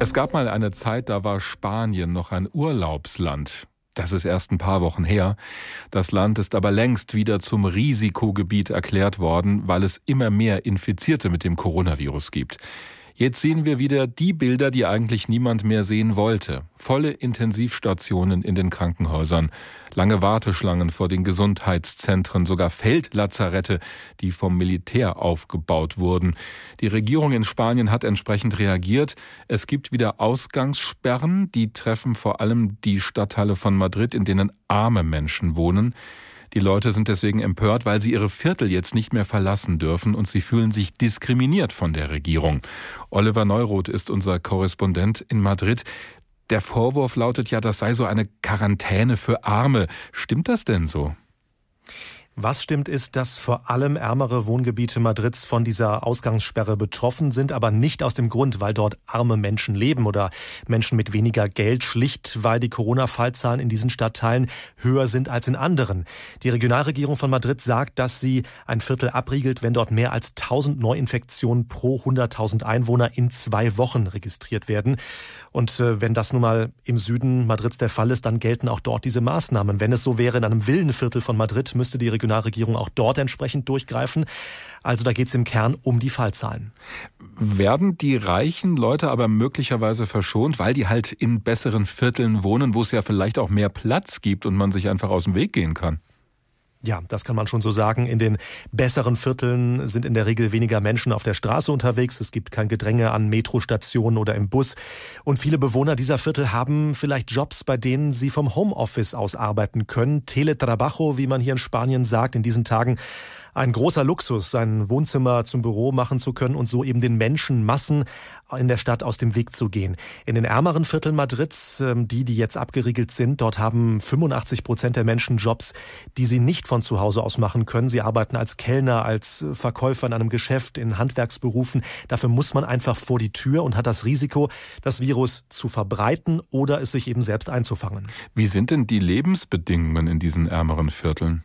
Es gab mal eine Zeit, da war Spanien noch ein Urlaubsland. Das ist erst ein paar Wochen her. Das Land ist aber längst wieder zum Risikogebiet erklärt worden, weil es immer mehr Infizierte mit dem Coronavirus gibt. Jetzt sehen wir wieder die Bilder, die eigentlich niemand mehr sehen wollte. Volle Intensivstationen in den Krankenhäusern, lange Warteschlangen vor den Gesundheitszentren, sogar Feldlazarette, die vom Militär aufgebaut wurden. Die Regierung in Spanien hat entsprechend reagiert. Es gibt wieder Ausgangssperren, die treffen vor allem die Stadtteile von Madrid, in denen arme Menschen wohnen. Die Leute sind deswegen empört, weil sie ihre Viertel jetzt nicht mehr verlassen dürfen und sie fühlen sich diskriminiert von der Regierung. Oliver Neuroth ist unser Korrespondent in Madrid. Der Vorwurf lautet ja, das sei so eine Quarantäne für Arme. Stimmt das denn so? Was stimmt ist, dass vor allem ärmere Wohngebiete Madrids von dieser Ausgangssperre betroffen sind, aber nicht aus dem Grund, weil dort arme Menschen leben oder Menschen mit weniger Geld, schlicht weil die Corona-Fallzahlen in diesen Stadtteilen höher sind als in anderen. Die Regionalregierung von Madrid sagt, dass sie ein Viertel abriegelt, wenn dort mehr als 1000 Neuinfektionen pro 100.000 Einwohner in zwei Wochen registriert werden. Und äh, wenn das nun mal im Süden Madrids der Fall ist, dann gelten auch dort diese Maßnahmen. Wenn es so wäre in einem Villenviertel von Madrid, müsste die Region Regionalregierung auch dort entsprechend durchgreifen. Also da geht es im Kern um die Fallzahlen. Werden die reichen Leute aber möglicherweise verschont, weil die halt in besseren Vierteln wohnen, wo es ja vielleicht auch mehr Platz gibt und man sich einfach aus dem Weg gehen kann? Ja, das kann man schon so sagen. In den besseren Vierteln sind in der Regel weniger Menschen auf der Straße unterwegs. Es gibt kein Gedränge an Metrostationen oder im Bus. Und viele Bewohner dieser Viertel haben vielleicht Jobs, bei denen sie vom Homeoffice aus arbeiten können. Teletrabajo, wie man hier in Spanien sagt, in diesen Tagen ein großer Luxus, sein Wohnzimmer zum Büro machen zu können und so eben den Menschenmassen in der Stadt aus dem Weg zu gehen. In den ärmeren Vierteln Madrids, ähm, die, die jetzt abgeriegelt sind, dort haben 85 Prozent der Menschen Jobs, die sie nicht von zu Hause aus machen können. Sie arbeiten als Kellner, als Verkäufer in einem Geschäft, in Handwerksberufen. Dafür muss man einfach vor die Tür und hat das Risiko, das Virus zu verbreiten oder es sich eben selbst einzufangen. Wie sind denn die Lebensbedingungen in diesen ärmeren Vierteln?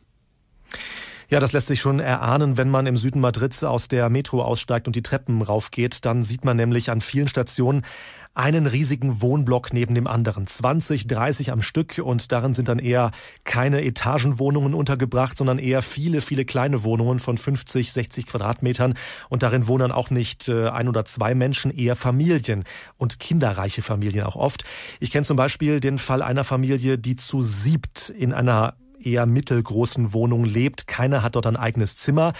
Ja, das lässt sich schon erahnen, wenn man im Süden Madrids aus der Metro aussteigt und die Treppen raufgeht. Dann sieht man nämlich an vielen Stationen einen riesigen Wohnblock neben dem anderen. 20, 30 am Stück und darin sind dann eher keine Etagenwohnungen untergebracht, sondern eher viele, viele kleine Wohnungen von 50, 60 Quadratmetern und darin wohnen auch nicht äh, ein oder zwei Menschen, eher Familien und kinderreiche Familien auch oft. Ich kenne zum Beispiel den Fall einer Familie, die zu siebt in einer eher mittelgroßen Wohnung lebt. Keiner hat dort ein eigenes Zimmer.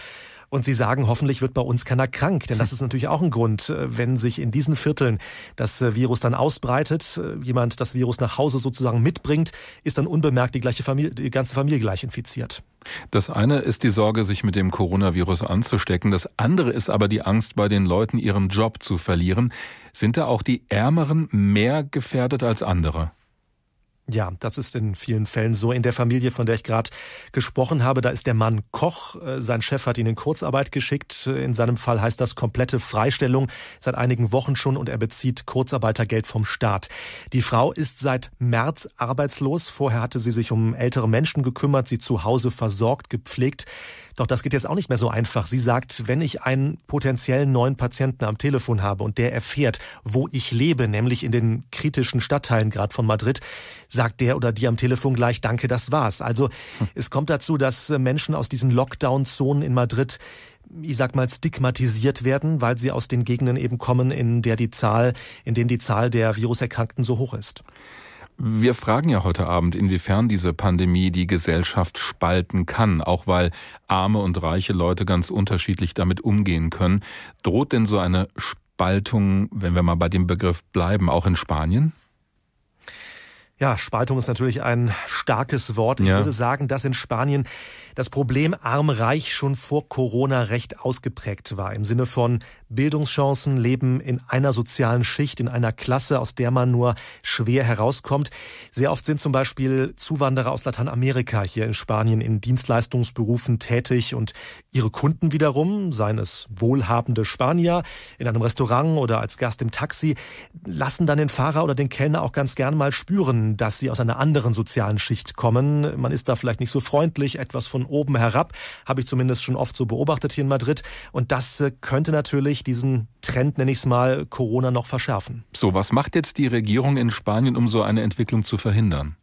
Und Sie sagen, hoffentlich wird bei uns keiner krank. Denn das ist natürlich auch ein Grund, äh, wenn sich in diesen Vierteln das äh, Virus dann ausbreitet, äh, jemand das Virus nach Hause sozusagen mitbringt, ist dann unbemerkt die, gleiche Familie, die ganze Familie gleich infiziert. Das eine ist die Sorge, sich mit dem Coronavirus anzustecken. Das andere ist aber die Angst, bei den Leuten ihren Job zu verlieren. Sind da auch die Ärmeren mehr gefährdet als andere? Ja, das ist in vielen Fällen so. In der Familie, von der ich gerade gesprochen habe, da ist der Mann Koch. Äh, sein Chef hat ihn in Kurzarbeit geschickt. Äh, in seinem Fall heißt das komplette Freistellung seit einigen Wochen schon und er bezieht Kurzarbeitergeld vom Staat. Die Frau ist seit März arbeitslos. Vorher hatte sie sich um ältere Menschen gekümmert, sie zu Hause versorgt, gepflegt. Doch das geht jetzt auch nicht mehr so einfach. Sie sagt, wenn ich einen potenziellen neuen Patienten am Telefon habe und der erfährt, wo ich lebe, nämlich in den kritischen Stadtteilen gerade von Madrid, sagt der oder die am Telefon gleich, danke, das war's. Also hm. es kommt dazu, dass Menschen aus diesen Lockdown-Zonen in Madrid ich sag mal, stigmatisiert werden, weil sie aus den Gegenden eben kommen, in der die Zahl, in denen die Zahl der Viruserkrankten so hoch ist. Wir fragen ja heute Abend, inwiefern diese Pandemie die Gesellschaft spalten kann, auch weil arme und reiche Leute ganz unterschiedlich damit umgehen können. Droht denn so eine Spaltung, wenn wir mal bei dem Begriff bleiben, auch in Spanien? Ja, Spaltung ist natürlich ein starkes Wort. Ich ja. würde sagen, dass in Spanien das Problem arm-reich schon vor Corona recht ausgeprägt war. Im Sinne von Bildungschancen, Leben in einer sozialen Schicht, in einer Klasse, aus der man nur schwer herauskommt. Sehr oft sind zum Beispiel Zuwanderer aus Lateinamerika hier in Spanien in Dienstleistungsberufen tätig und ihre Kunden wiederum, seien es wohlhabende Spanier in einem Restaurant oder als Gast im Taxi, lassen dann den Fahrer oder den Kellner auch ganz gern mal spüren, Dass sie aus einer anderen sozialen Schicht kommen. Man ist da vielleicht nicht so freundlich, etwas von oben herab, habe ich zumindest schon oft so beobachtet hier in Madrid. Und das äh, könnte natürlich diesen Trend, nenne ich es mal, Corona noch verschärfen. So, was macht jetzt die Regierung in Spanien, um so eine Entwicklung zu verhindern?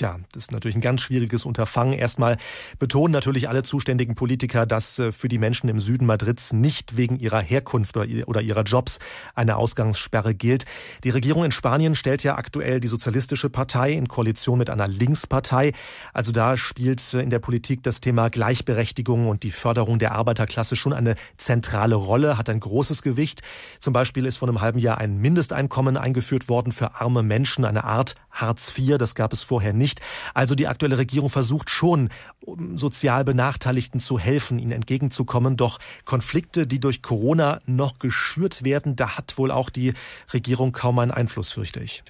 Tja, das ist natürlich ein ganz schwieriges Unterfangen. Erstmal betonen natürlich alle zuständigen Politiker, dass äh, für die Menschen im Süden Madrids nicht wegen ihrer Herkunft oder ihrer Jobs eine Ausgangssperre gilt. Die Regierung in Spanien stellt ja aktuell die Sozialistische Partei in Koalition mit einer Linkspartei. Also da spielt äh, in der Politik das Thema Gleichberechtigung und die Förderung der Arbeiterklasse schon eine zentrale Rolle, hat ein großes Gewicht. Zum Beispiel ist vor einem halben Jahr ein Mindesteinkommen eingeführt worden für arme Menschen, eine Art Hartz IV. Das gab es vorher nicht. Also die aktuelle Regierung versucht schon, sozial Benachteiligten zu helfen, ihnen entgegenzukommen. Doch Konflikte, die durch Corona noch geschürt werden, da hat wohl auch die Regierung kaum einen Einfluss, fürchte ich.